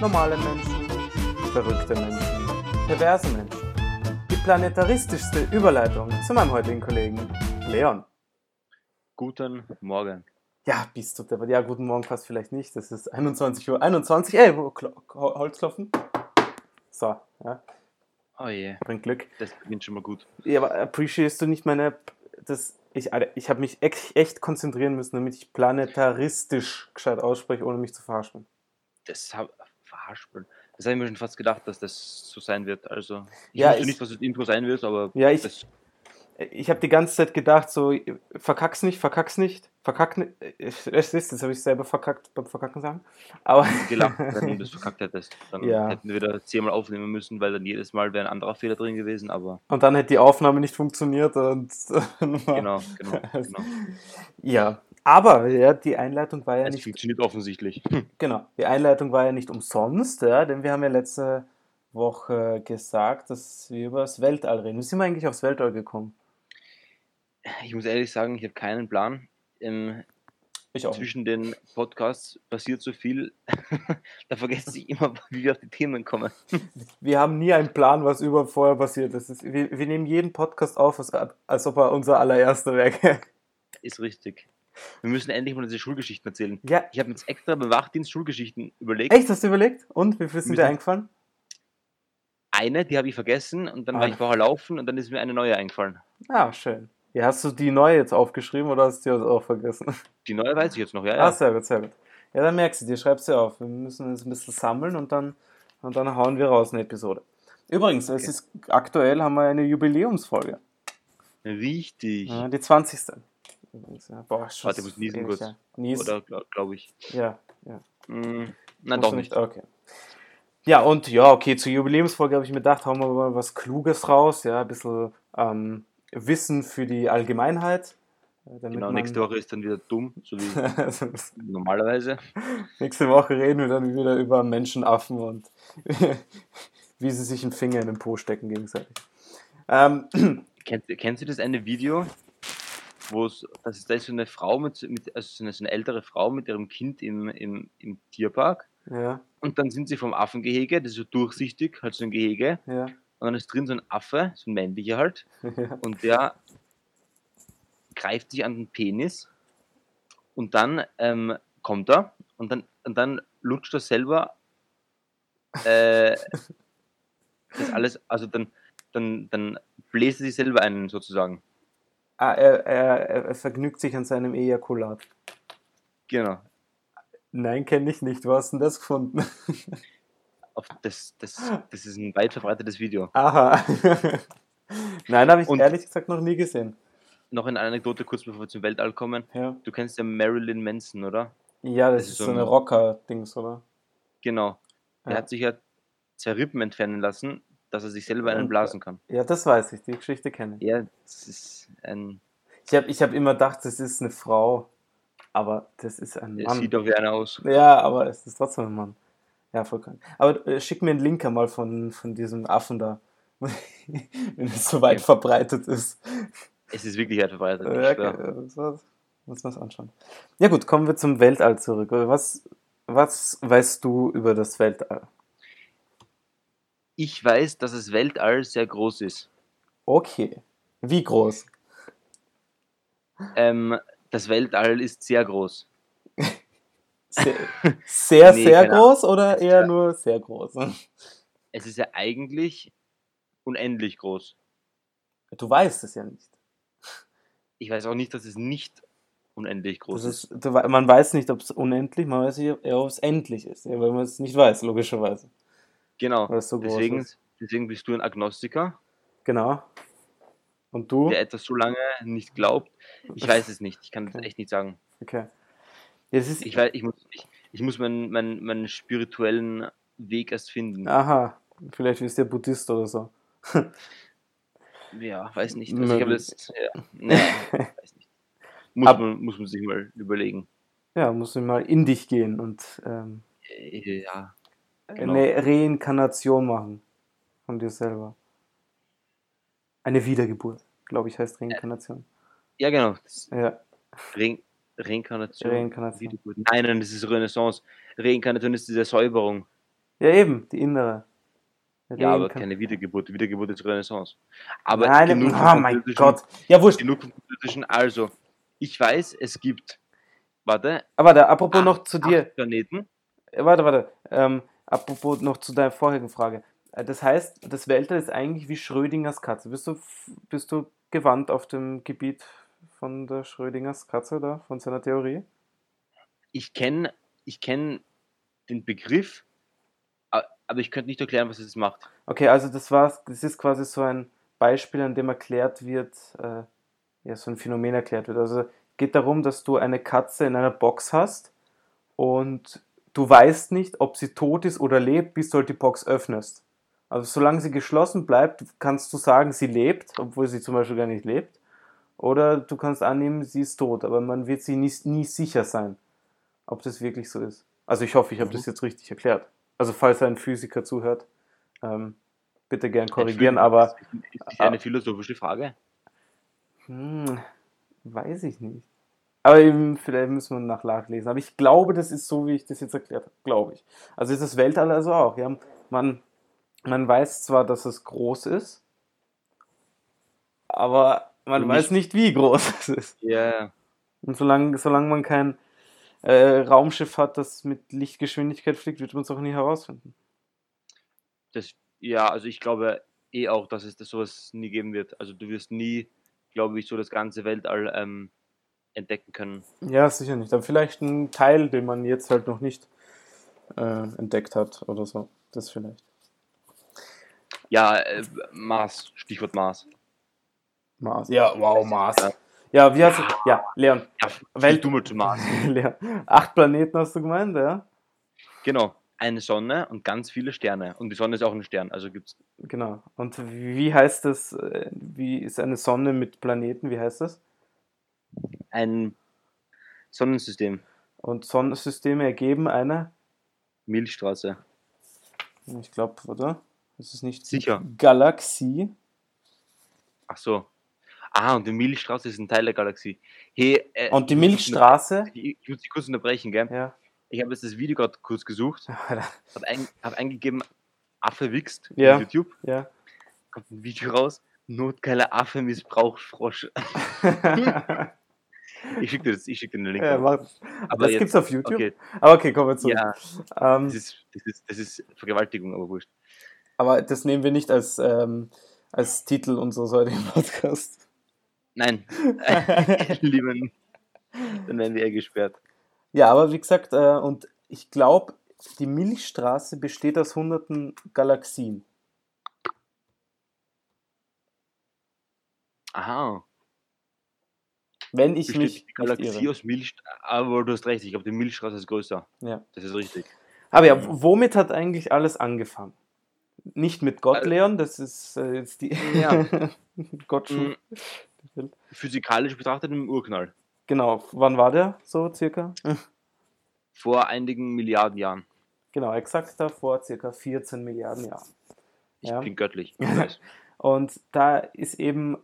normale Menschen, verrückte Menschen, perverse Menschen. Die planetaristischste Überleitung zu meinem heutigen Kollegen Leon. Guten Morgen. Ja, bist du der. Ja, guten Morgen passt vielleicht nicht. Das ist 21 Uhr. 21. Ey, Holzklopfen. So, ja, Oh je, bringt Glück. das beginnt schon mal gut. Ja, aber appreciierst du nicht meine. Das, ich Alter, ich habe mich echt, echt konzentrieren müssen, damit ich planetaristisch gescheit ausspreche, ohne mich zu verarschen. Das hab, verhaspeln. Das habe ich mir schon fast gedacht, dass das so sein wird. Also, ich Ja, wusste ich- nicht, was das Intro sein wird, aber Ja, ich- das, Ich habe die ganze Zeit gedacht, so, verkack's nicht, verkack's nicht, verkack nicht. Es ist, das habe ich selber verkackt beim Verkacken sagen. Aber gelacht, wenn du das verkackt hättest. Dann Ja. hätten wir wieder zehnmal aufnehmen müssen, weil dann jedes Mal wäre ein anderer Fehler drin gewesen, aber und dann hätte die Aufnahme nicht funktioniert und genau, genau, genau. Ja, aber ja, die Einleitung war ja Es nicht funktioniert offensichtlich. genau, die Einleitung war ja nicht umsonst, ja, denn wir haben ja letzte Woche gesagt, dass wir über das Weltall reden. Wie sind wir eigentlich aufs Weltall gekommen? Ich muss ehrlich sagen, ich habe keinen Plan. Ähm, Ich auch. nicht. zwischen den Podcasts passiert so viel, da vergesse ich immer, wie wir auf die Themen kommen. Wir haben nie einen Plan, was über vorher passiert ist wir, wir nehmen jeden Podcast auf, als, als ob er unser allererster wäre. Ist richtig. Wir müssen endlich mal diese Schulgeschichten erzählen. ja, Ich habe jetzt extra beim Wachdienst Schulgeschichten überlegt. echt, hast du überlegt? Und wie viel sind dir eingefallen? Eine, die habe ich vergessen und dann Ah. war ich vorher laufen und dann ist mir eine neue eingefallen. Ah, schön. Ja, hast du die neue jetzt aufgeschrieben oder hast du die auch vergessen? Die neue weiß ich jetzt noch, ja, Ah, ja. sehr gut, sehr gut. Ja, dann merkst du, dir schreibst du auf. Wir müssen uns ein bisschen sammeln und dann, und dann hauen wir raus eine Episode. Übrigens, es Okay. ist aktuell haben wir eine Jubiläumsfolge. Richtig. Ja, die 20. Ja. Boah, schon Warte, ich muss niesen kurz. Ja. Nies. Oder glaube glaub ich. Ja, ja. Hm, nein, Musst doch nicht. Okay. Ja, und ja, okay, zur Jubiläumsfolge habe ich mir gedacht, hauen wir mal was Kluges raus, ja, ein bisschen ähm, Wissen für die Allgemeinheit. äh, Damit Genau, nächste Woche ist dann wieder dumm, so wie normalerweise. nächste Woche reden wir dann wieder über Menschenaffen und wie sie sich einen Finger in den Po stecken gegenseitig. Ähm, Kennst, kennst du das eine Video, wo es, das ist, da ist so eine Frau mit, mit also so eine, so eine ältere Frau mit ihrem Kind im, im, im Tierpark. Ja, und dann sind sie vom Affengehege, das ist so durchsichtig, halt so ein Gehege. Ja, und dann ist drin so ein Affe, so ein männlicher halt. Ja. und der greift sich an den Penis. Und dann ähm, kommt er und dann, und dann lutscht er selber äh, das alles, also dann, dann, dann bläst er sich selber ein sozusagen. Ah, er, er, er vergnügt sich an seinem Ejakulat. Genau. Nein, kenne ich nicht. Wo hast du denn das gefunden? Auf das, das, das ist ein weit verbreitetes Video. Aha. Nein, habe ich Und- ehrlich gesagt noch nie gesehen. Noch eine Anekdote kurz bevor wir zum Weltall kommen. Ja, Du kennst ja Marilyn Manson, oder? ja das, Das ist ist so so eine ein- Rocker-Dings, oder? Genau. Er Ja. hat sich ja zwei Rippen entfernen lassen, dass er sich selber einen blasen kann. Ja, das weiß ich. Die Geschichte kenne ich. Ja, das ist ein. Ich habe ich hab immer gedacht, das ist eine Frau. Aber das ist ein Mann. sieht doch wie einer aus. Ja, aber es ist trotzdem ein Mann. Ja, voll krank. Aber äh, schick mir einen Link einmal von, von diesem Affen da. Wenn es so weit Ja. verbreitet ist. Es ist wirklich weit verbreitet. Ja, okay, das war's. Muss man es anschauen. Ja gut, kommen wir zum Weltall zurück. Was, was weißt du über das Weltall? Ich weiß, dass das Weltall sehr groß ist. Okay. Wie groß? Ähm, das Weltall ist sehr groß. Sehr, sehr, Nee, sehr keine Ahnung. groß oder eher nur sehr groß? Es ist ja eigentlich unendlich groß. Du weißt es ja nicht. Ich weiß auch nicht, dass es nicht unendlich groß Das ist. ist, man weiß nicht, ob es unendlich, man weiß nicht, eher, ob es endlich ist, weil man es nicht weiß, logischerweise. Genau. So Deswegen, ist. deswegen bist du ein Agnostiker, Genau. Und du? der etwas so lange nicht glaubt. Ich weiß es nicht. Ich kann das Okay. echt nicht sagen. Okay. Ja, das ist, Ich, weiß, ich muss, ich, ich muss meinen, meinen, meinen spirituellen Weg erst finden. aha, vielleicht bist du ja Buddhist oder so. Ja, weiß nicht. Also ich habe das. Ja, nee, weiß nicht. Muss Ab- man, muss man sich mal überlegen. Ja, musst du mal in dich gehen und ähm, Äh, Ja, Genau. eine Reinkarnation machen von dir selber. Eine Wiedergeburt, glaube ich, heißt Reinkarnation. ja genau. Ja, Re Reinkarnation. Reinkarnation. Wiedergeburt. Nein, nein, das ist Renaissance. Reinkarnation ist diese Säuberung. Ja, eben, die innere. Ja, aber keine Wiedergeburt. Wiedergeburt ist Renaissance. Aber Nein, genug oh mein Gott. Ja, wurscht. Genug vom Französischen. Also, ich weiß, es gibt, warte, Aber da, apropos Acht- noch zu dir. Planeten. Äh, Warte, warte. Ähm, apropos noch zu deiner vorherigen Frage. Äh, Das heißt, das Weltall ist eigentlich wie Schrödingers Katze. Bist du, bist du gewandt auf dem Gebiet von der Schrödingers Katze da, von seiner Theorie? Ich kenne ich kenn den Begriff, aber ich könnte nicht erklären, was es macht. Okay, also das war, das ist quasi so ein Beispiel, an dem erklärt wird, äh, ja, so ein Phänomen erklärt wird. Also geht darum, dass du eine Katze in einer Box hast und du weißt nicht, ob sie tot ist oder lebt, bis du halt die Box öffnest. Also solange sie geschlossen bleibt, kannst du sagen, sie lebt, obwohl sie zum Beispiel gar nicht lebt. Oder du kannst annehmen, sie ist tot, aber man wird sie nie, nie sicher sein, ob das wirklich so ist. Also ich hoffe, ich habe Mhm. das jetzt richtig erklärt. Also falls ein Physiker zuhört, ähm, bitte gern korrigieren, aber Ist das eine philosophische Frage? hm, weiß ich nicht. Aber eben, vielleicht müssen wir nach nachlesen. Aber ich glaube, das ist so, wie ich das jetzt erklärt habe. Glaube ich. Also ist das Weltall also auch. Ja? Man, man weiß zwar, dass es groß ist, aber man Und weiß nicht, wie groß es ist. Ja, Und solange, solange man kein äh, Raumschiff hat, das mit Lichtgeschwindigkeit fliegt, wird man es auch nie herausfinden. das, ja, also ich glaube eh auch, dass es das sowas nie geben wird. Also du wirst nie, glaube ich, so das ganze Weltall ähm, entdecken können. Ja, sicher nicht. Aber vielleicht ein Teil, den man jetzt halt noch nicht äh, entdeckt hat oder so. Das vielleicht. Ja, äh, Mars, Stichwort Mars. Mars. Ja, wow, Mars. Ja. Ja, wie hast du. Ja, Leon. Ja, Welt- Welt du mal zu Mars. Leon. Acht Planeten hast du gemeint, ja? Genau, eine Sonne und ganz viele Sterne. Und die Sonne ist auch ein Stern, also gibt's Genau. Und wie heißt das? äh, Wie ist eine Sonne mit Planeten? Wie heißt das? Ein Sonnensystem, Und Sonnensysteme ergeben eine, Milchstraße. ich glaube, oder? Ist es nicht Sicher. Galaxie? Ach so. Ah, und die Milchstraße ist ein Teil der Galaxie. Hey, äh, Und die Milchstraße? Ich, ich muss dich kurz unterbrechen, gell? Ja. Ich habe jetzt das Video gerade kurz gesucht, habe ein, hab eingegeben, Affe wichst Ja. auf YouTube, Ja. kommt ein Video raus, notgeiler Affe missbraucht Frosch. Ich schicke dir, das- ich schick dir den Link. ja mach, aber das jetzt, gibt's auf YouTube. okay, Aber okay, kommen wir zurück. ja, Ähm, das ist, das, ist, das ist Vergewaltigung, aber wurscht. aber das nehmen wir nicht als, ähm, als Titel unseres heutigen Podcasts. Nein, lieber nicht. Dann werden wir eher gesperrt. Ja, aber wie gesagt, äh, und ich glaube, die Milchstraße besteht aus hunderten Galaxien. Aha, Wenn ich mich die Galaxie aus Milch, aber du hast recht, ich glaube, die Milchstraße ist größer. Ja. Das ist richtig. Aber ja, womit hat eigentlich alles angefangen? Nicht mit Gott, Äh, Leon, das ist äh, jetzt die Ja. Gott Mm, schuf- Physikalisch betrachtet im Urknall. Genau, wann war der so circa? Vor einigen Milliarden Jahren. Genau, exakt da vor circa 14 Milliarden Jahren. Ich Ja. bin göttlich. Ich. Und da ist eben,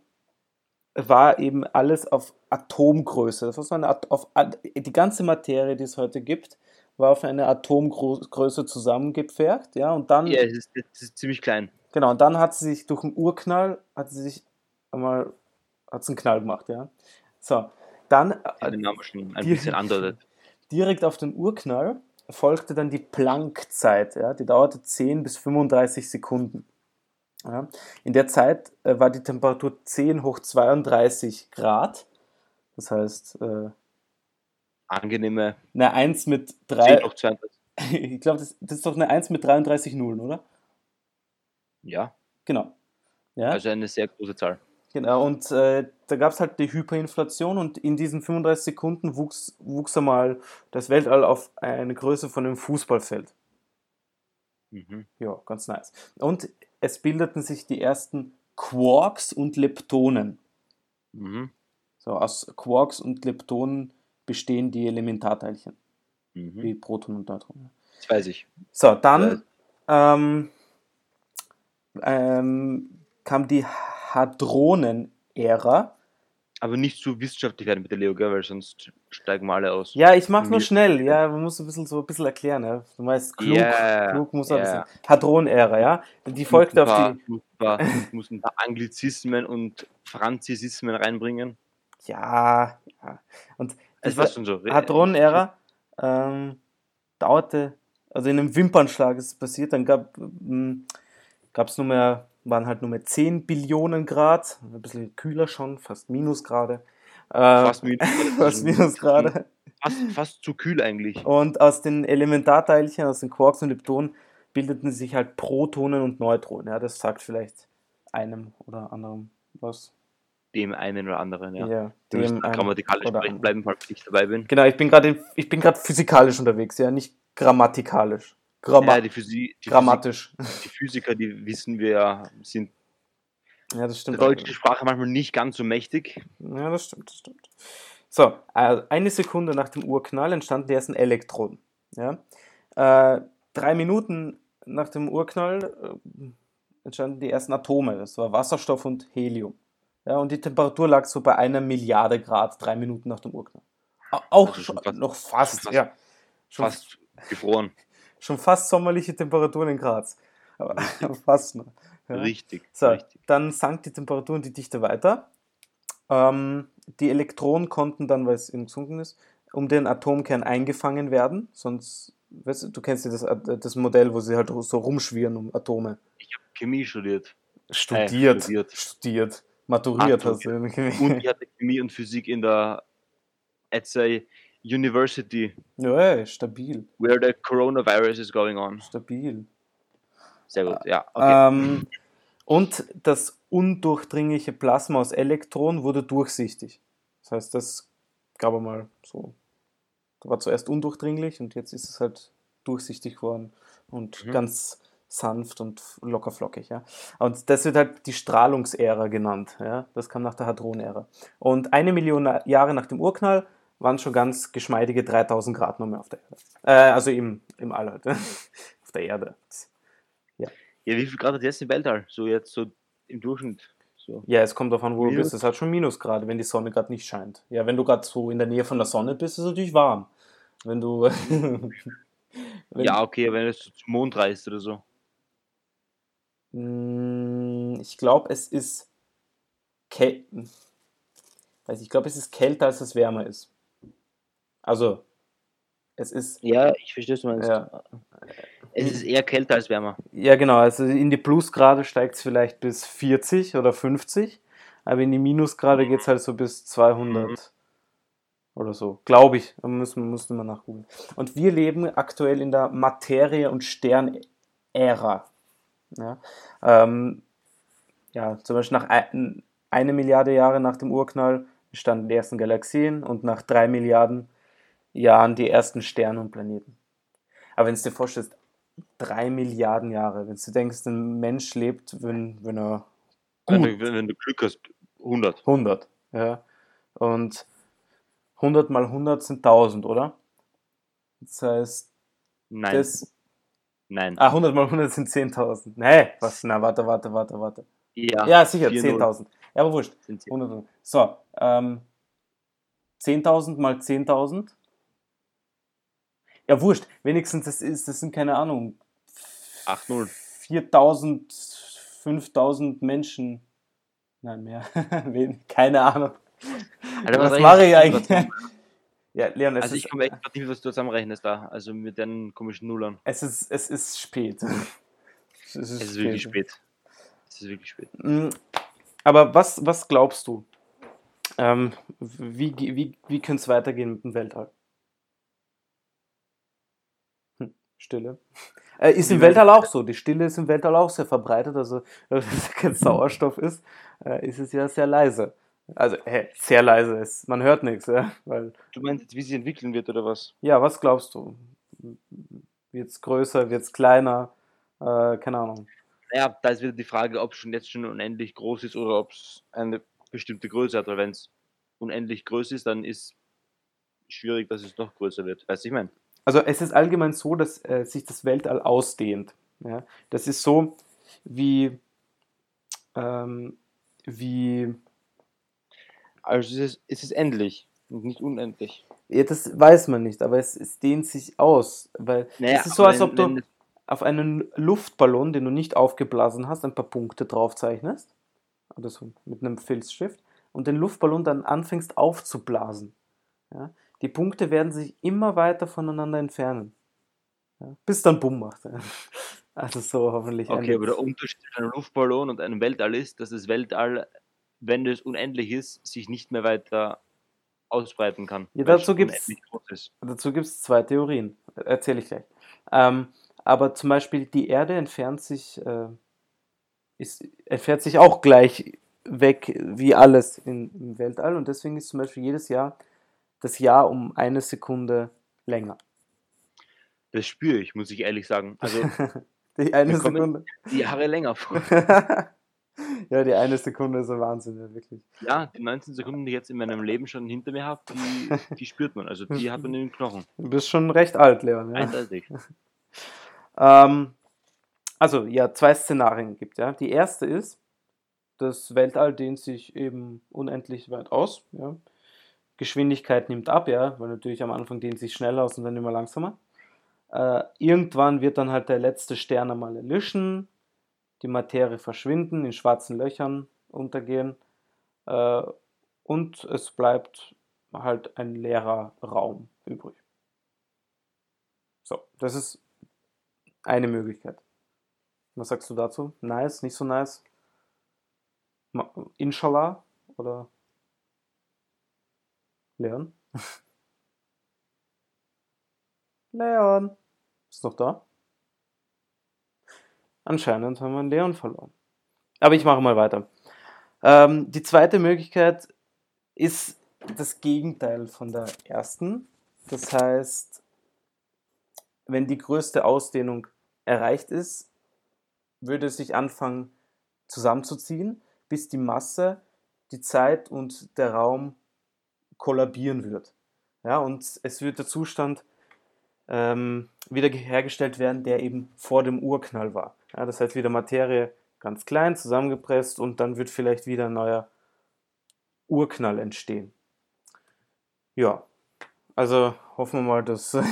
war eben alles auf Atomgröße. Das war so eine, auf, die ganze Materie, die es heute gibt, war auf eine Atomgröße zusammengepfercht, ja, und dann, ja, es ist, es ist ziemlich klein. genau, und dann hat sie sich durch einen Urknall, hat sie sich einmal, hat sie einen Knall gemacht, ja. So, dann, äh, den Namen schon ein die- bisschen andeutet. direkt auf den Urknall folgte dann die Planck-Zeit. Ja? Die dauerte 10 bis 35 Sekunden. Ja? In der Zeit äh, war die Temperatur 10 hoch 32 Grad. Das heißt, äh, Angenehme eine 1 mit 10 3. hoch 32. Ich glaube, das, das ist doch eine 1 mit 33 Nullen, oder? Ja, Genau. Ja, also eine sehr große Zahl. genau. Und äh, da gab es halt die Hyperinflation und in diesen 35 Sekunden wuchs, wuchs einmal das Weltall auf eine Größe von einem Fußballfeld. Mhm. Ja, ganz nice. Und es bildeten sich die ersten Quarks und Leptonen. Mhm. So, aus Quarks und Leptonen bestehen die Elementarteilchen, Mhm. wie Proton und Neutron. Das weiß ich. So, dann ähm, ähm, kam die Hadronen-Ära. Aber nicht zu wissenschaftlich werden bitte, Leo, gell? weil sonst steigen wir alle aus. Ja, ich mach's nur schnell. Ja, man muss ein bisschen so ein bisschen erklären. Ja. Du meinst klug, Ja, klug muss er ja. ein bisschen. Hadron-Ära, ja. Die folgt auf ein die. paar, muss ein paar, paar Anglizismen und Franzisismen reinbringen. Ja, ja. Und Es war schon so. Hadron-Ära ähm, dauerte, also in einem Wimpernschlag ist es passiert, dann gab es nur mehr, waren halt nur mehr 10 Billionen Grad, ein bisschen kühler schon, fast Minusgrade. Äh, Fast Minus- fast Minusgrade. Fast, fast zu kühl eigentlich. Und aus den Elementarteilchen, aus den Quarks und Leptonen, bildeten sich halt Protonen und Neutronen. Ja, das sagt vielleicht einem oder anderem was. Dem einen oder anderen, ja. Ja, dem einen grammatikalisch sprechen anderen. bleiben, falls ich dabei bin. Genau, ich bin gerade physikalisch unterwegs, ja, nicht grammatikalisch. Gramma Ja, die, Physi die, grammatisch. Physik, die Physiker, die wissen wir ja, sind Ja, das der stimmt. deutschen Sprache manchmal nicht ganz so mächtig. Ja, das stimmt, das stimmt. So, also eine Sekunde nach dem Urknall entstanden die ersten Elektronen. Ja? Äh, drei Minuten nach dem Urknall äh, entstanden die ersten Atome. Das war Wasserstoff und Helium. Ja, und die Temperatur lag so bei einer Milliarde Grad drei Minuten nach dem Urknall. Au- Auch Also schon fast- noch fast, fast- ja. Schon Fast gefroren. Schon fast sommerliche Temperaturen in Graz. Aber fast noch. Ja. Richtig. So, richtig. dann sank die Temperatur und die Dichte weiter. Ähm, die Elektronen konnten dann, weil es eben gesunken ist, um den Atomkern eingefangen werden. Sonst, weißt du, du kennst ja das, das Modell, wo sie halt so rumschwirren um Atome. Ich habe Chemie studiert. Studiert. studiert. Studiert. Maturiert hast du. Und ich hatte Chemie und Physik in der a university ja, stabil. where the coronavirus is going on. Stabil. Sehr gut, ja. Okay. Ähm, und das undurchdringliche Plasma aus Elektronen wurde durchsichtig. Das heißt, das gab es mal so. Da war zuerst undurchdringlich und jetzt ist es halt durchsichtig geworden und Mhm. ganz sanft und locker flockig. Ja? Und das wird halt die Strahlungsära genannt. Ja? Das kam nach der Hadron-Ära. Und eine Million Jahre nach dem Urknall waren schon ganz geschmeidige 3000 Grad noch mehr auf der Erde. Äh, also im, im All halt. auf der Erde. ja, wie viel Grad hat jetzt im Weltall? So jetzt so im Durchschnitt. So. Ja, es kommt davon, wo du Minus? bist. Es hat schon Minusgrade, wenn die Sonne gerade nicht scheint. Ja, wenn du gerade so in der Nähe von der Sonne bist, ist es natürlich warm. Wenn du. wenn, Ja, okay, wenn es zum Mond reist oder so. Mm, Ich glaube, es ist. Käl Weiß ich, ich glaube, es ist kälter, als es wärmer ist. Also, es ist. Ja, ich verstehe, was du meinst. Ja, Es ist eher kälter als wärmer. ja genau. Also in die Plusgrade steigt es vielleicht bis 40 oder 50. Aber in die Minusgrade geht es halt so bis 200 Mhm. oder so. Glaube ich. Da müssen, müssen wir nachgucken. Und wir leben aktuell in der Materie- und Sternära. Ja, ähm, ja, zum Beispiel nach ein, eine Milliarde Jahre nach dem Urknall entstanden die ersten Galaxien und nach drei Milliarden Jahren die ersten Sterne und Planeten. Aber wenn du dir vorstellst, drei Milliarden Jahre, wenn du denkst, ein Mensch lebt, wenn, wenn er Wenn, gut du, wenn, wenn du Glück hast, 100. 100, ja. Und 100 mal 100 sind 1000, oder? Das heißt, Nein, das. nein. Ah, 100 mal 100 sind 10.000. Nee, was? Na, warte, warte, warte, warte. Ja, Ja, sicher, 4-0 10.000. Ja, aber wurscht. sind sie. 100. So, ähm, 10.000 mal 10.000. Ja, wurscht. Wenigstens, das, ist, das sind keine Ahnung. 8-0. 4.000, 5.000 Menschen. Nein, mehr. Keine Ahnung. Alter, was was mache ich eigentlich? ja, Leon, Also ich komme echt grad nicht mit, was du zusammenrechnest da. Also mit deinen komischen Nullern. es, ist, es ist spät. Es ist, Es ist wirklich spät. Es ist wirklich spät. Mm, Aber was, was glaubst du? Ähm, wie wie, wie könnte es weitergehen mit dem Weltall? Hm, Stille. Äh, ist im Weltall auch so. Die Stille ist im Weltall auch sehr verbreitet. Also, wenn es kein Sauerstoff ist, äh, ist es ja sehr leise. Also, hä, sehr leise ist. Man hört nichts, ja. Weil, Du meinst jetzt, wie sie entwickeln wird oder was? ja, was glaubst du? Wird es größer, wird es kleiner? Äh, keine Ahnung. Naja, da ist wieder die Frage, ob es schon jetzt schon unendlich groß ist oder ob es eine bestimmte Größe hat. Weil wenn es unendlich groß ist, dann ist schwierig, dass es noch größer wird. Weißt du, ich meine? Also es ist allgemein so, dass äh, sich das Weltall ausdehnt. Ja? Das ist so wie, ähm, wie Also es ist, es ist endlich und nicht unendlich. Ja, das weiß man nicht, aber es, es dehnt sich aus. Weil Naja, es ist so, als ob du auf einen Luftballon, den du nicht aufgeblasen hast, ein paar Punkte drauf zeichnest. Oder so mit einem Filzstift. Und den Luftballon dann anfängst aufzublasen. Ja? Die Punkte werden sich immer weiter voneinander entfernen. Ja? Bis dann Bumm macht. Also so hoffentlich. Okay, aber der Unterschied zwischen einem Luftballon und einem Weltall ist, dass das Weltall, wenn es unendlich ist, sich nicht mehr weiter ausbreiten kann. Ja, dazu gibt es zwei Theorien. Erzähle ich gleich. Ähm, aber zum Beispiel die Erde entfernt sich, äh, ist, entfernt sich auch gleich weg wie alles im Weltall und deswegen ist zum Beispiel jedes Jahr das Jahr um eine Sekunde länger. Das spüre ich, muss ich ehrlich sagen. Also Die eine Sekunde. die Jahre länger vor. ja, die eine Sekunde ist ein Wahnsinn, ja, wirklich. Ja, die 19 Sekunden, die ich jetzt in meinem Leben schon hinter mir habe, die, die spürt man. Also die hat man in den Knochen. Du bist schon recht alt, Leon. Ja. Eindeutig. Ähm, also, ja, zwei Szenarien gibt, ja. Die erste ist, das Weltall dehnt sich eben unendlich weit aus, ja. Geschwindigkeit nimmt ab, ja, weil natürlich am Anfang dehnt sich schneller aus und dann immer langsamer. Äh, irgendwann wird dann halt der letzte Stern einmal erlischen, die Materie verschwinden, in schwarzen Löchern untergehen äh, und es bleibt halt ein leerer Raum übrig. So, das ist eine Möglichkeit. Was sagst du dazu? Nice, nicht so nice? Inshallah oder Leon? Leon, ist noch da? Anscheinend haben wir einen Leon verloren. Aber ich mache mal weiter. Ähm, die zweite Möglichkeit ist das Gegenteil von der ersten. Das heißt, wenn die größte Ausdehnung erreicht ist, würde es sich anfangen zusammenzuziehen, bis die Masse, die Zeit und der Raum kollabieren wird. Ja, und es wird der Zustand ähm, wieder hergestellt werden, der eben vor dem Urknall war. Ja, das heißt, wieder Materie ganz klein zusammengepresst und dann wird vielleicht wieder ein neuer Urknall entstehen. Ja, also hoffen wir mal, dass.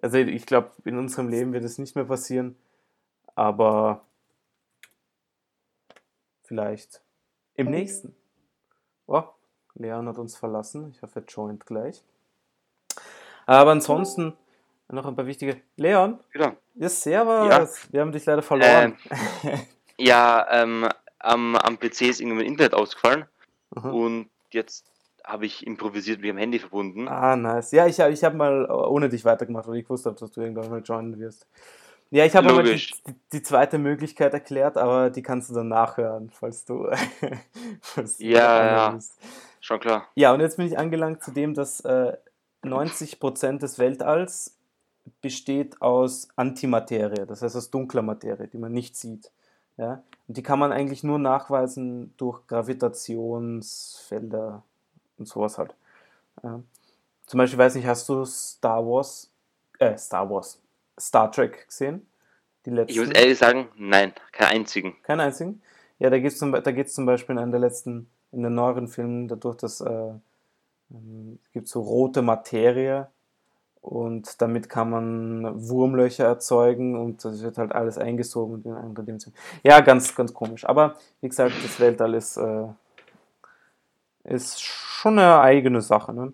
Also ich glaube, in unserem Leben wird es nicht mehr passieren, aber vielleicht im nächsten. Oh, Leon hat uns verlassen. Ich hoffe, er joint gleich. Aber ansonsten noch ein paar wichtige. Leon, Wieder. ja, servus. Wir haben dich leider verloren. Ja, ähm, am, am PC ist irgendwie mein Internet ausgefallen Aha. und jetzt habe ich improvisiert mit dem Handy verbunden. Ah, nice. Ja, ich habe ich hab mal ohne dich weitergemacht, weil ich wusste, dass du irgendwann mal joinen wirst. Ja, ich habe aber die, die, zweite Möglichkeit erklärt, aber die kannst du dann nachhören, falls du. falls du Ja, noch ja. anhörst. Schon klar. Ja, und jetzt bin ich angelangt zu dem, dass äh, 90% des Weltalls besteht aus Antimaterie, das heißt aus dunkler Materie, die man nicht sieht. Ja? Und die kann man eigentlich nur nachweisen durch Gravitationsfelder und sowas halt. Ja. Zum Beispiel, weiß nicht, hast du Star Wars, äh, Star Wars, Star Trek gesehen? Die letzten? Ich muss ehrlich sagen, nein, keinen einzigen. Keinen einzigen? Ja, da geht es zum, Be- da geht's zum Beispiel in einem der letzten, in den neueren Filmen, dadurch, dass äh, ähm, es gibt so rote Materie und damit kann man Wurmlöcher erzeugen und das wird halt alles eingesogen und in andere Dimension. Ja, ganz, ganz komisch. Aber wie gesagt, das Weltall ist, äh, ist schon eine eigene Sache. Ne?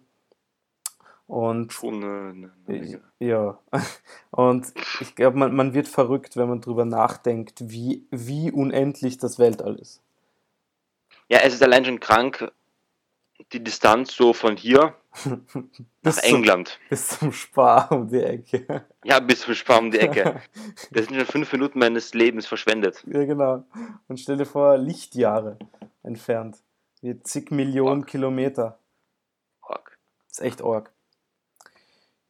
Und Schon eine, eine, ja, und ich glaube, man, man wird verrückt, wenn man drüber nachdenkt, wie, wie unendlich das Weltall ist. Ja, es ist allein schon krank, die Distanz so von hier nach Bis zum, England. bis zum Spar um die Ecke. Ja, bis zum Spar um die Ecke. Das sind schon fünf Minuten meines Lebens verschwendet. Ja, genau. Und stell dir vor, Lichtjahre entfernt. Wie zig Millionen Kilometer. Org. Das ist echt arg.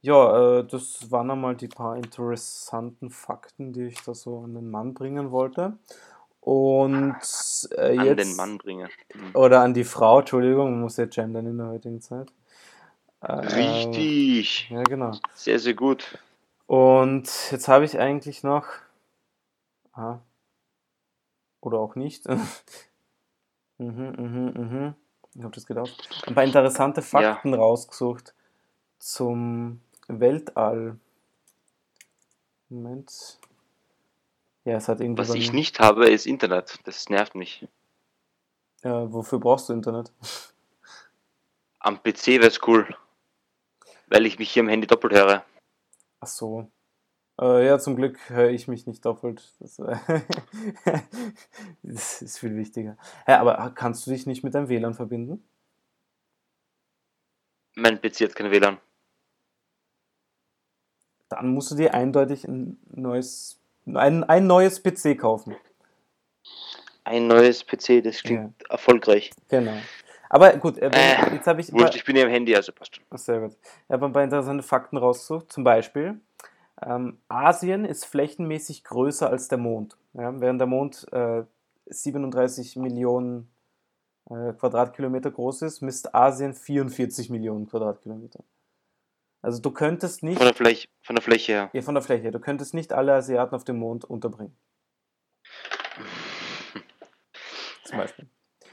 Ja, äh, das waren einmal die paar interessanten Fakten, die ich da so an den Mann bringen wollte. Und äh, An jetzt. den Mann bringe. Oder an die Frau, Entschuldigung, man muss ja gendern in der heutigen Zeit. Richtig. Ja, genau. Sehr, sehr gut. Und jetzt habe ich eigentlich noch. Aha. Oder auch nicht. mhm, mhm, mhm. Ich habe das gedacht. Ein paar interessante Fakten rausgesucht zum Weltall. Moment. Ja, es hat irgendwie. Was ich nicht habe, ist Internet. Das nervt mich. Ja, wofür brauchst du Internet? Am PC wäre es cool. Weil ich mich hier am Handy doppelt höre. Ach so. Äh, ja, zum Glück höre ich mich nicht doppelt. Das, äh, das ist viel wichtiger. Ja, aber kannst du dich nicht mit deinem WLAN verbinden? Mein PC hat kein WLAN. Dann musst du dir eindeutig ein neues, ein, ein neues PC kaufen. Ein neues PC, das klingt erfolgreich. Genau. Aber gut, äh, Äh, jetzt habe ich. Wurscht, ich bin ja am Handy, also passt schon. Sehr gut. Ich habe ein paar interessante Fakten rausgesucht. Zum Beispiel, ähm, Asien ist flächenmäßig größer als der Mond. Ja, während der Mond äh, 37 Millionen äh, Quadratkilometer groß ist, misst Asien 44 Millionen Quadratkilometer. Also du könntest nicht, Von der, Fläche, von der Fläche her. ja, von der Fläche, du könntest nicht alle Asiaten auf dem Mond unterbringen. Zum Beispiel.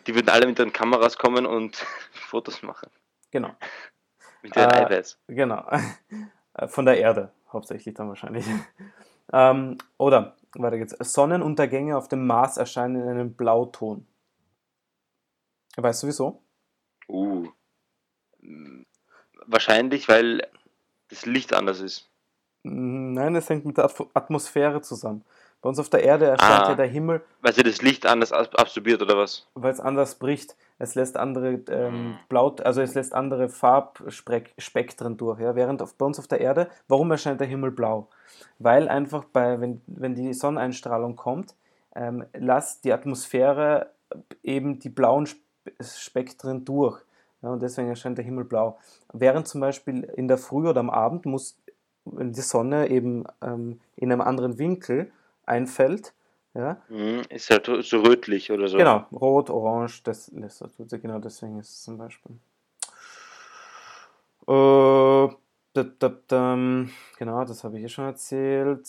Die würden alle mit ihren Kameras kommen und Fotos machen. Genau. Mit ihren Äh, iPads. Genau. Äh, Von der Erde, hauptsächlich dann wahrscheinlich. ähm, oder, weiter geht's. Sonnenuntergänge auf dem Mars erscheinen in einem Blauton. Weißt du wieso? Uh. Wahrscheinlich, weil das Licht anders ist. Mm, Nein, es hängt mit der Atmo- Atmosphäre zusammen. Bei uns auf der Erde erscheint Ah. ja der Himmel, Weil sie das Licht anders ab- absorbiert oder was? weil es anders bricht. Es lässt andere ähm, Blau, also es lässt andere Farbspektren durch. Ja? Während auf, bei uns auf der Erde, warum erscheint der Himmel blau? Weil einfach bei, wenn, wenn die Sonneneinstrahlung kommt, ähm, lasst die Atmosphäre eben die blauen Sp Spektren durch. Ja, und deswegen erscheint der Himmel blau. Während zum Beispiel in der Früh oder am Abend muss, wenn die Sonne eben ähm, in einem anderen Winkel einfällt, ja, Mhm, Ist halt so rötlich oder so. Genau, rot, orange, das tut sie, genau deswegen ist es zum Beispiel. Äh, da, da, da, genau, das habe ich eh schon erzählt.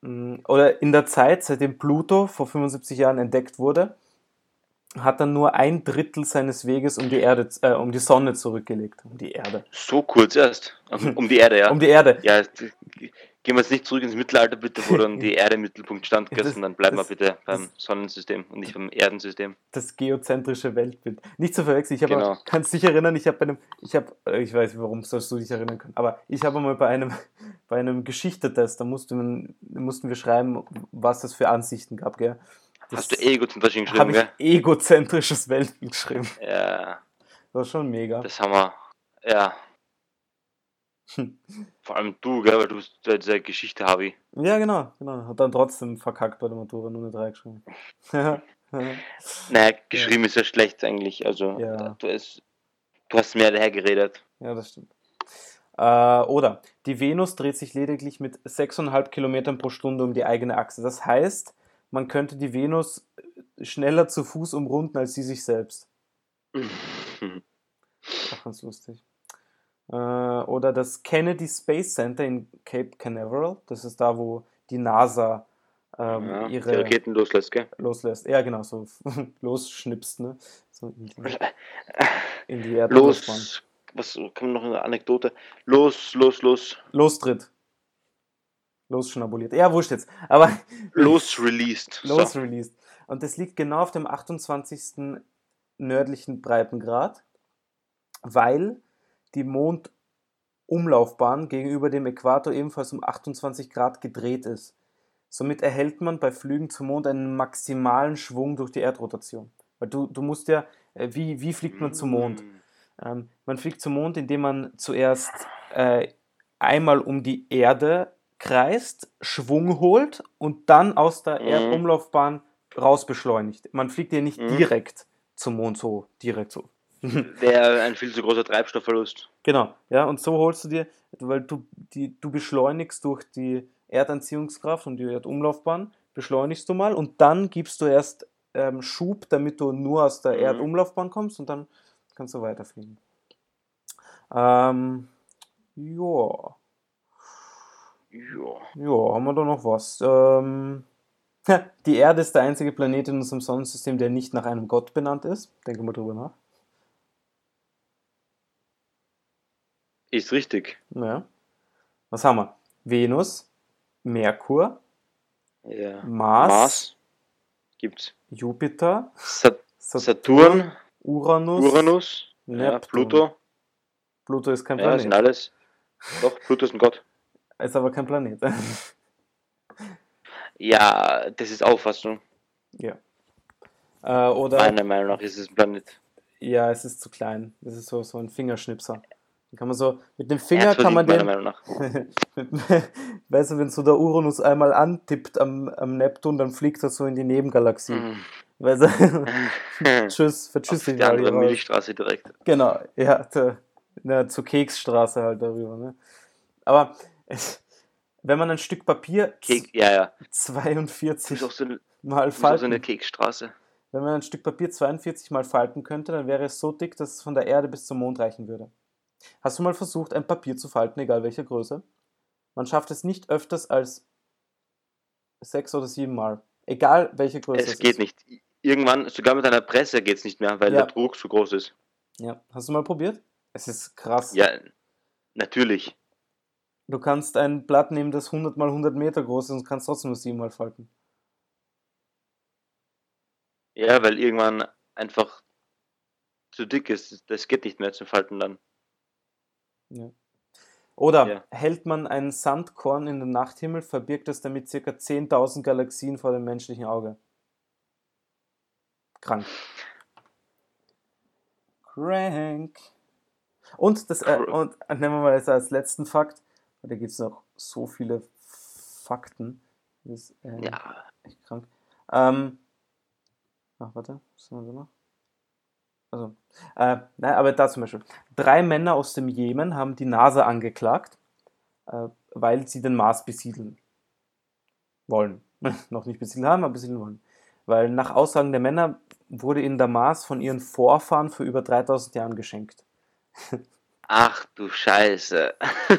Mm, Oder in der Zeit, seitdem Pluto vor 75 Jahren entdeckt wurde, hat er nur ein Drittel seines Weges um die Erde, äh, um die Sonne zurückgelegt. Um die Erde. So kurz erst. Um, um die Erde, ja. Um die Erde. ja, gehen wir jetzt nicht zurück ins Mittelalter, bitte, wo dann die Erde im Mittelpunkt stand, Das- sondern bleiben wir bitte beim das- Sonnensystem und nicht beim Erdensystem. das geozentrische Weltbild. Nicht zu verwechseln, ich habe, Genau. kannst dich erinnern, ich habe bei einem, ich habe, äh, ich weiß, warum sollst du dich erinnern können, aber ich habe mal bei einem, bei einem Geschichtetest, da musste man, mussten wir schreiben, was es für Ansichten gab, gell? Hast du egozentrisch hingeschrieben, ich gell? egozentrisches Weltbild geschrieben. Ja, Das war schon mega. das haben wir. Ja. Vor allem du, gell, weil du bist der Geschichte habe Ja, genau, genau. Hat dann trotzdem verkackt bei der Matura, nur eine 3 geschrieben. Naja, geschrieben ist ja schlecht eigentlich. Also, Ja. du, ist, du hast mehr daher geredet. Ja, das stimmt. Äh, oder die Venus dreht sich lediglich mit 6,5 Kilometern pro Stunde um die eigene Achse. Das heißt, man könnte die Venus schneller zu Fuß umrunden als sie sich selbst. Auch ganz lustig. Äh, oder das Kennedy Space Center in Cape Canaveral. Das ist da, wo die NASA ähm, ja, die ihre Raketen loslässt, gell? loslässt. Ja, genau, so losschnipst, ne? So in die, in die Erde Los, was kann noch eine Anekdote? Los, los, los, Lostritt. Losschnabuliert. Ja, wurscht jetzt. Aber los released. los So. released. Und das liegt genau auf dem 28. nördlichen Breitengrad, weil die Mondumlaufbahn gegenüber dem Äquator ebenfalls um 28 Grad gedreht ist. Somit erhält man bei Flügen zum Mond einen maximalen Schwung durch die Erdrotation. Weil du, du musst ja, äh, wie, wie fliegt man zum Mond? Mm. Ähm, man fliegt zum Mond, indem man zuerst äh, einmal um die Erde kreist, Schwung holt und dann aus der Mhm. Erdumlaufbahn raus beschleunigt. Man fliegt ja nicht Mhm. direkt zum Mond so, direkt so. Wäre ein viel zu großer Treibstoffverlust. Genau, ja, und so holst du dir, weil du, die, du beschleunigst durch die Erdanziehungskraft und die Erdumlaufbahn, beschleunigst du mal und dann gibst du erst ähm, Schub, damit du nur aus der Mhm. Erdumlaufbahn kommst und dann kannst du weiterfliegen. Ähm, ja, ja. Ja, haben wir da noch was? Ähm, die Erde ist der einzige Planet in unserem Sonnensystem, der nicht nach einem Gott benannt ist. Denke mal drüber nach. Ist richtig. Ja. Was haben wir? Venus, Merkur, ja. Mars, Mars gibt's. Jupiter, Sat Saturn, Saturn, Uranus, Uranus ja, Pluto. Pluto ist kein Planet. Ja, das sind alles. Doch, Pluto ist ein Gott. Ist aber kein Planet. Ja, das ist Auffassung. ja. Äh, oder Meiner Meinung nach ist es ein Planet. ja, es ist zu klein. Das ist so, so ein Fingerschnipser. Den kann man so mit dem Er Finger kann man den meiner Meinung nach. weißt du, wenn so der Uranus einmal antippt am, am Neptun, dann fliegt er so in die Nebengalaxie. Mhm. Weißt du? Tschüss, vertschüss dich die mal raus. Milchstraße direkt. Genau, ja, der, na, zur Keksstraße halt darüber. Ne? Aber es, wenn man ein Stück Papier Kek ja, ja. Du 42 bist auch so, eine- mal auch so falten, eine Keksstraße. wenn man ein Stück Papier 42 mal falten könnte, dann wäre es so dick, dass es von der Erde bis zum Mond reichen würde. Hast du mal versucht, ein Papier zu falten, egal welcher Größe? Man schafft es nicht öfters als sechs oder sieben Mal. Egal welche Größe Es geht ist. nicht. Irgendwann, sogar mit einer Presse geht es nicht mehr, weil Ja. der Druck zu groß ist. Ja. Hast du mal probiert? Es ist krass. Ja, natürlich. Du kannst ein Blatt nehmen, das 100 mal 100 Meter groß ist und kannst trotzdem nur siebenmal falten. Ja, weil irgendwann einfach zu dick ist. Das geht nicht mehr zum Falten dann. Oder Ja. hält man ein Sandkorn in den Nachthimmel, verbirgt es damit ca. 10.000 Galaxien vor dem menschlichen Auge. Krank. Crank. Und, das, äh, und nehmen wir mal jetzt als letzten Fakt, da gibt es noch so viele Fakten. Das ist äh, Ja, echt krank. Ähm, ach, warte, was haben wir noch? Also, äh, nein, aber da zum Beispiel. Drei Männer aus dem Jemen haben die NASA angeklagt, äh, weil sie den Mars besiedeln wollen. Noch nicht besiedeln haben, aber besiedeln wollen. Weil nach Aussagen der Männer wurde ihnen der Mars von ihren Vorfahren für über 3000 Jahren geschenkt. Ach du Scheiße.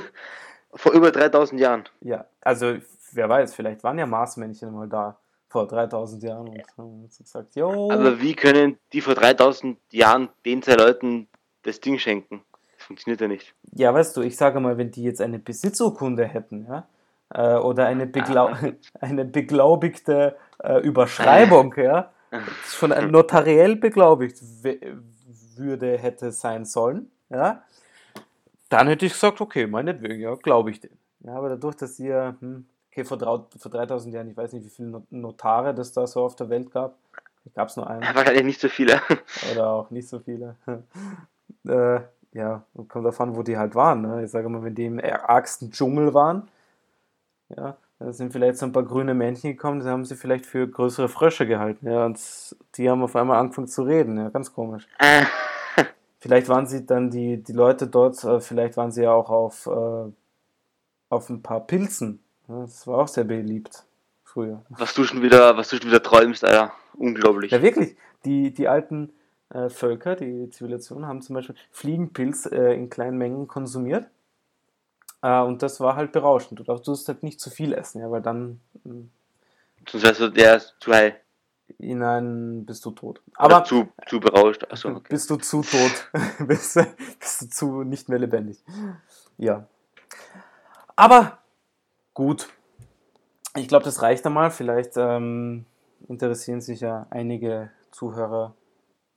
Vor über 3000 Jahren. Ja, also wer weiß, vielleicht waren ja Marsmännchen mal da vor 3000 Jahren und haben uns gesagt, jo, Aber wie können die vor 3000 Jahren den zwei Leuten das Ding schenken? Das funktioniert ja nicht. Ja, weißt du, ich sage mal, wenn die jetzt eine Besitzurkunde hätten, ja, äh, oder eine, beglau Ah. eine beglaubigte äh, Überschreibung, ja, schon notariell beglaubigt würde, hätte sein sollen, ja, dann hätte ich gesagt, okay, meinetwegen, ja, glaube ich dem. Ja, aber dadurch, dass ihr, hm, okay, vor, vor 3000 Jahren, ich weiß nicht, wie viele Not- Notare das da so auf der Welt gab, gab es nur einen Wahrscheinlich nicht so viele. oder auch nicht so viele. äh, ja, und kommt davon, wo die halt waren. Ne? Ich sage mal, wenn die im ärgsten Dschungel waren, ja, dann sind vielleicht so ein paar grüne Männchen gekommen, die haben sie vielleicht für größere Frösche gehalten. Ja, und die haben auf einmal angefangen zu reden. Ja, ganz komisch. Vielleicht waren sie dann die, die Leute dort, äh, vielleicht waren sie ja auch auf, äh, auf ein paar Pilzen. Ja, das war auch sehr beliebt früher. was du schon wieder, was du schon wieder träumst, Alter. Unglaublich. Ja, wirklich. Die, die alten äh, Völker, die Zivilisationen, haben zum Beispiel Fliegenpilz äh, in kleinen Mengen konsumiert. Äh, und das war halt berauschend. Du darfst halt nicht zu viel essen, ja, weil dann mh, Sonst wärst du der zu high. Hinein bist du tot. Oder Aber zu, zu berauscht. Achso, okay. bist du zu tot, bist, du- bist du zu nicht mehr lebendig. Ja. Aber gut. Ich glaube, das reicht einmal. Vielleicht ähm, interessieren sich ja einige Zuhörer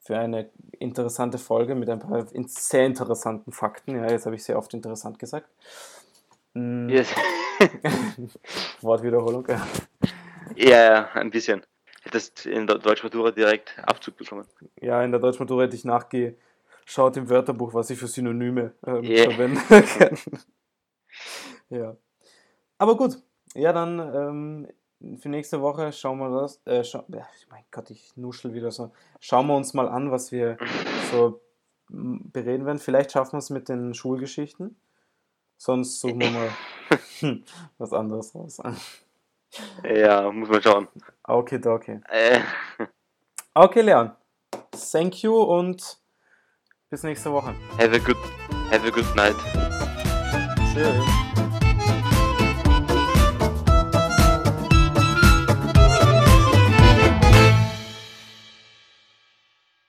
für eine interessante Folge mit ein paar sehr interessanten Fakten. Ja, jetzt habe ich sehr oft interessant gesagt. Mm, Yes. Wortwiederholung. ja, ja, ein bisschen. Hättest in der Deutschmatura direkt Abzug bekommen. Ja, in der Deutschmatura hätte ich nachgeschaut im Wörterbuch, was ich für Synonyme ähm, Yeah. verwenden kann. ja. Aber gut. Ja, dann ähm, für nächste Woche schauen wir das. Äh, schau, ja, mein Gott, ich nuschel wieder so. Schauen wir uns mal an, was wir so bereden werden. Vielleicht schaffen wir es mit den Schulgeschichten. Sonst suchen wir mal was anderes raus. Ja, muss man schauen. Okay, okay. Äh, Okay, Leon. Thank you und bis nächste Woche. have a good, have a good night. Tschüss.